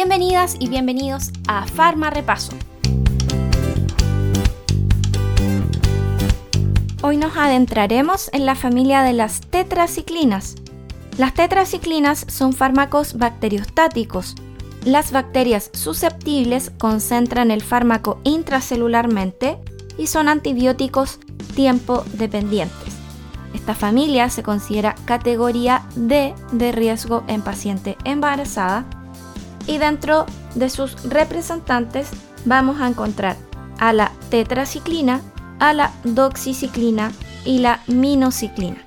Bienvenidas y bienvenidos a Farma Repaso. Hoy nos adentraremos en la familia de las tetraciclinas. Las tetraciclinas son fármacos bacteriostáticos. Las bacterias susceptibles concentran el fármaco intracelularmente y son antibióticos tiempo dependientes. Esta familia se considera categoría D de riesgo en paciente embarazada y dentro de sus representantes vamos a encontrar a la tetraciclina, a la doxiciclina y la minociclina.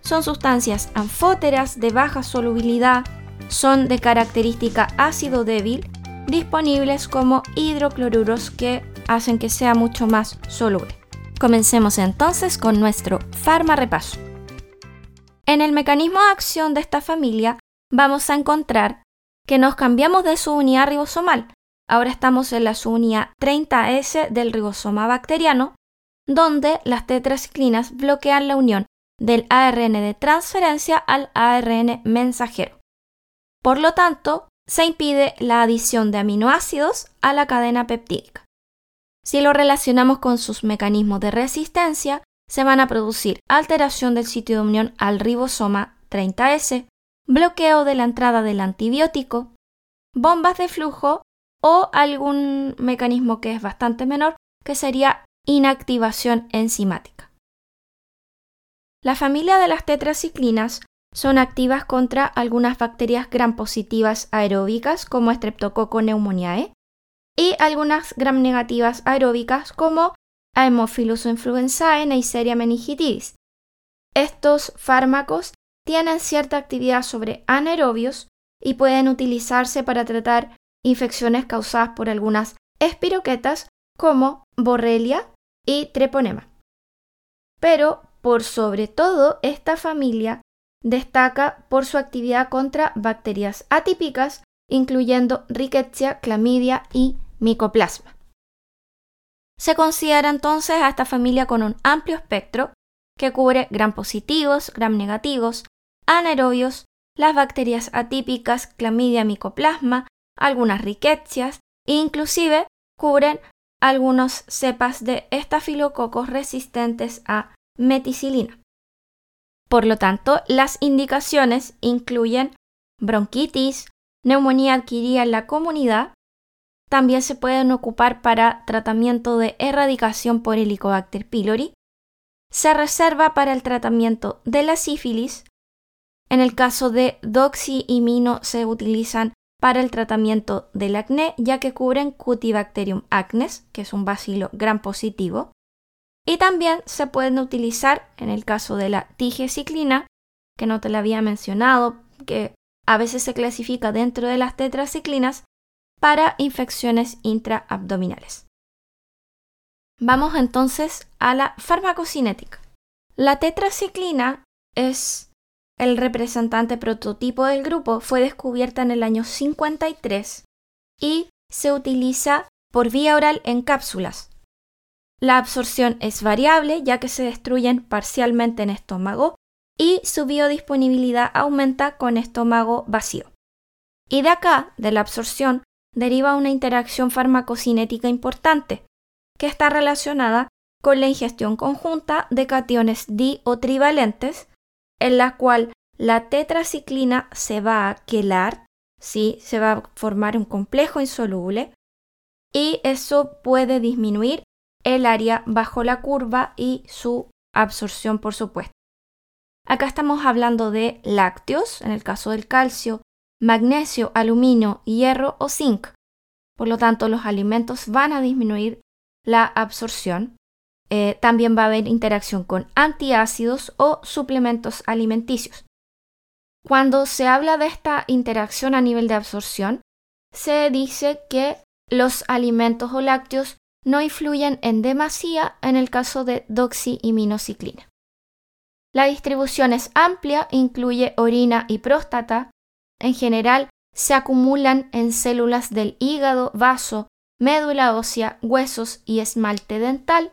Son sustancias anfóteras de baja solubilidad, son de característica ácido débil, disponibles como hidrocloruros que hacen que sea mucho más soluble. Comencemos entonces con nuestro farma repaso. En el mecanismo de acción de esta familia vamos a encontrar que nos cambiamos de su unidad ribosomal. Ahora estamos en la subunidad 30S del ribosoma bacteriano, donde las tetraciclinas bloquean la unión del ARN de transferencia al ARN mensajero. Por lo tanto, se impide la adición de aminoácidos a la cadena peptídica. Si lo relacionamos con sus mecanismos de resistencia, se van a producir alteración del sitio de unión al ribosoma 30S, bloqueo de la entrada del antibiótico, bombas de flujo o algún mecanismo que es bastante menor, que sería inactivación enzimática. La familia de las tetraciclinas son activas contra algunas bacterias gram positivas aeróbicas como Streptococcus pneumoniae y algunas gram negativas aeróbicas como Haemophilus influenzae, Neisseria meningitidis. Estos fármacos tienen cierta actividad sobre anaerobios y pueden utilizarse para tratar infecciones causadas por algunas espiroquetas como Borrelia y Treponema. Pero, por sobre todo, esta familia destaca por su actividad contra bacterias atípicas, incluyendo Rickettsia, Clamidia y Mycoplasma. Se considera entonces a esta familia con un amplio espectro que cubre gram positivos, gram negativos, anaerobios, las bacterias atípicas Clamidia micoplasma, algunas riquecias e inclusive cubren algunos cepas de estafilococos resistentes a meticilina. Por lo tanto, las indicaciones incluyen bronquitis, neumonía adquirida en la comunidad, también se pueden ocupar para tratamiento de erradicación por Helicobacter pylori, se reserva para el tratamiento de la sífilis, en el caso de doxy y mino se utilizan para el tratamiento del acné, ya que cubren Cutibacterium acnes, que es un bacilo gran positivo. Y también se pueden utilizar en el caso de la tigeciclina, que no te la había mencionado, que a veces se clasifica dentro de las tetraciclinas para infecciones intraabdominales. Vamos entonces a la farmacocinética. La tetraciclina es el representante prototipo del grupo fue descubierta en el año 53 y se utiliza por vía oral en cápsulas. La absorción es variable ya que se destruyen parcialmente en estómago y su biodisponibilidad aumenta con estómago vacío. Y de acá, de la absorción, deriva una interacción farmacocinética importante, que está relacionada con la ingestión conjunta de cationes di o trivalentes en la cual la tetraciclina se va a quelar, ¿sí? se va a formar un complejo insoluble y eso puede disminuir el área bajo la curva y su absorción, por supuesto. Acá estamos hablando de lácteos, en el caso del calcio, magnesio, aluminio, hierro o zinc. Por lo tanto, los alimentos van a disminuir la absorción eh, también va a haber interacción con antiácidos o suplementos alimenticios. Cuando se habla de esta interacción a nivel de absorción, se dice que los alimentos o lácteos no influyen en demasía en el caso de doxiiminociclina. La distribución es amplia, incluye orina y próstata. En general, se acumulan en células del hígado, vaso, médula ósea, huesos y esmalte dental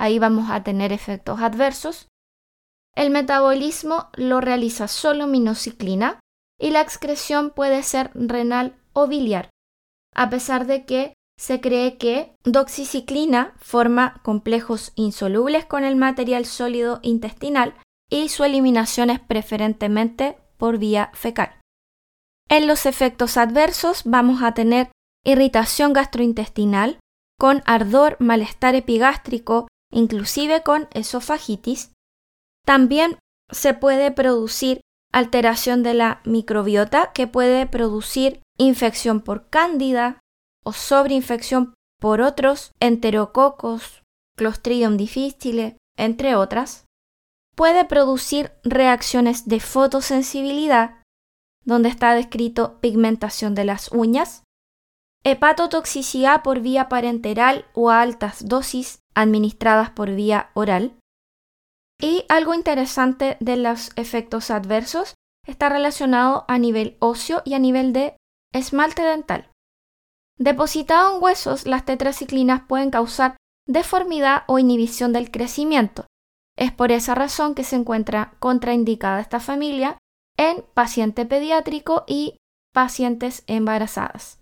ahí vamos a tener efectos adversos. El metabolismo lo realiza solo minociclina y la excreción puede ser renal o biliar, a pesar de que se cree que doxiciclina forma complejos insolubles con el material sólido intestinal y su eliminación es preferentemente por vía fecal. En los efectos adversos vamos a tener irritación gastrointestinal con ardor, malestar epigástrico, inclusive con esofagitis. También se puede producir alteración de la microbiota que puede producir infección por cándida o sobreinfección por otros enterococos, Clostridium difficile, entre otras. Puede producir reacciones de fotosensibilidad, donde está descrito pigmentación de las uñas, hepatotoxicidad por vía parenteral o a altas dosis administradas por vía oral. Y algo interesante de los efectos adversos está relacionado a nivel óseo y a nivel de esmalte dental. Depositado en huesos, las tetraciclinas pueden causar deformidad o inhibición del crecimiento. Es por esa razón que se encuentra contraindicada esta familia en paciente pediátrico y pacientes embarazadas.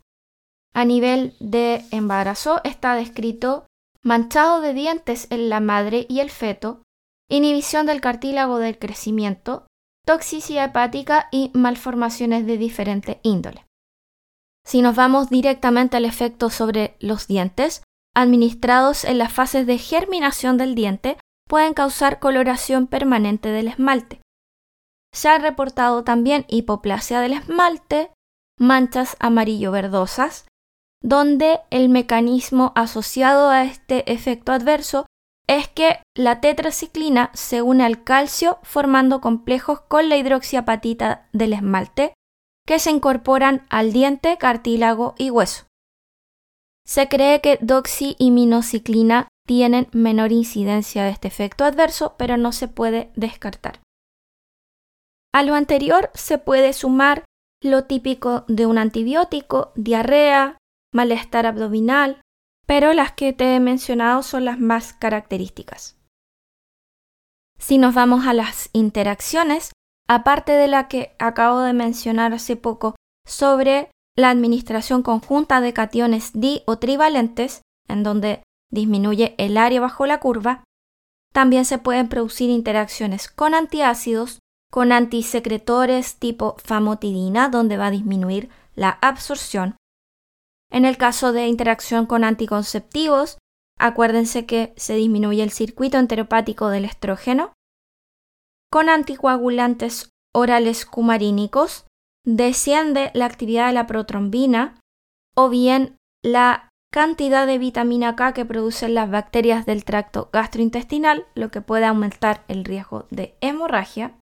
A nivel de embarazo está descrito manchado de dientes en la madre y el feto, inhibición del cartílago del crecimiento, toxicidad hepática y malformaciones de diferente índole. Si nos vamos directamente al efecto sobre los dientes, administrados en las fases de germinación del diente, pueden causar coloración permanente del esmalte. Se ha reportado también hipoplasia del esmalte, manchas amarillo-verdosas, donde el mecanismo asociado a este efecto adverso es que la tetraciclina se une al calcio formando complejos con la hidroxiapatita del esmalte que se incorporan al diente, cartílago y hueso. Se cree que doxi y minociclina tienen menor incidencia de este efecto adverso, pero no se puede descartar. A lo anterior se puede sumar lo típico de un antibiótico, diarrea, malestar abdominal, pero las que te he mencionado son las más características. Si nos vamos a las interacciones, aparte de la que acabo de mencionar hace poco sobre la administración conjunta de cationes di o trivalentes, en donde disminuye el área bajo la curva, también se pueden producir interacciones con antiácidos, con antisecretores tipo famotidina, donde va a disminuir la absorción, en el caso de interacción con anticonceptivos, acuérdense que se disminuye el circuito enteropático del estrógeno. Con anticoagulantes orales cumarínicos, desciende la actividad de la protrombina o bien la cantidad de vitamina K que producen las bacterias del tracto gastrointestinal, lo que puede aumentar el riesgo de hemorragia.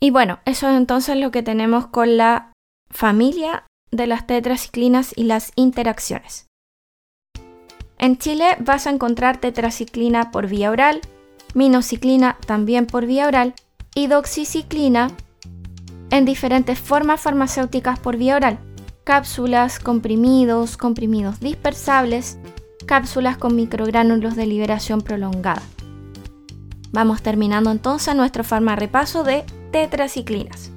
Y bueno, eso es entonces lo que tenemos con la familia de las tetraciclinas y las interacciones. En Chile vas a encontrar tetraciclina por vía oral, minociclina también por vía oral y doxiciclina en diferentes formas farmacéuticas por vía oral, cápsulas, comprimidos, comprimidos dispersables, cápsulas con microgránulos de liberación prolongada. Vamos terminando entonces nuestro farmarepaso de tetraciclinas.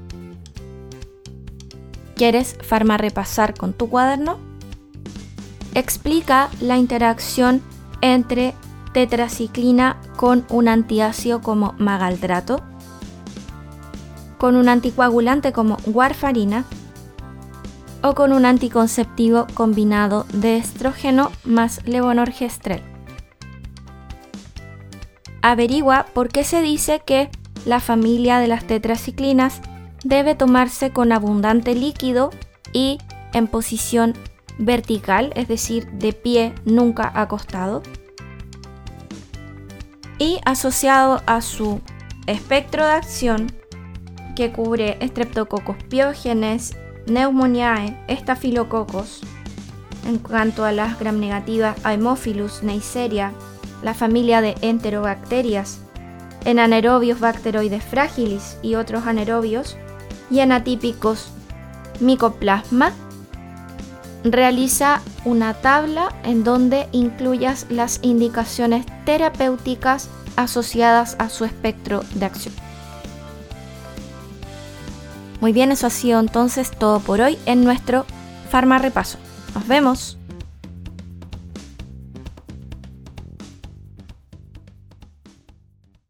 ¿Quieres repasar con tu cuaderno? Explica la interacción entre tetraciclina con un antiácido como magaldrato, con un anticoagulante como warfarina o con un anticonceptivo combinado de estrógeno más levonorgestrel. Averigua por qué se dice que la familia de las tetraciclinas debe tomarse con abundante líquido y en posición vertical, es decir, de pie, nunca acostado. Y asociado a su espectro de acción, que cubre Streptococcus pyogenes, Pneumoniae, Staphylococcus, en cuanto a las gram negativas Haemophilus, Neisseria, la familia de enterobacterias, en anaerobios bacteroides fragilis y otros anaerobios, y en atípicos micoplasma, realiza una tabla en donde incluyas las indicaciones terapéuticas asociadas a su espectro de acción. Muy bien, eso ha sido entonces todo por hoy en nuestro Farma Repaso. Nos vemos.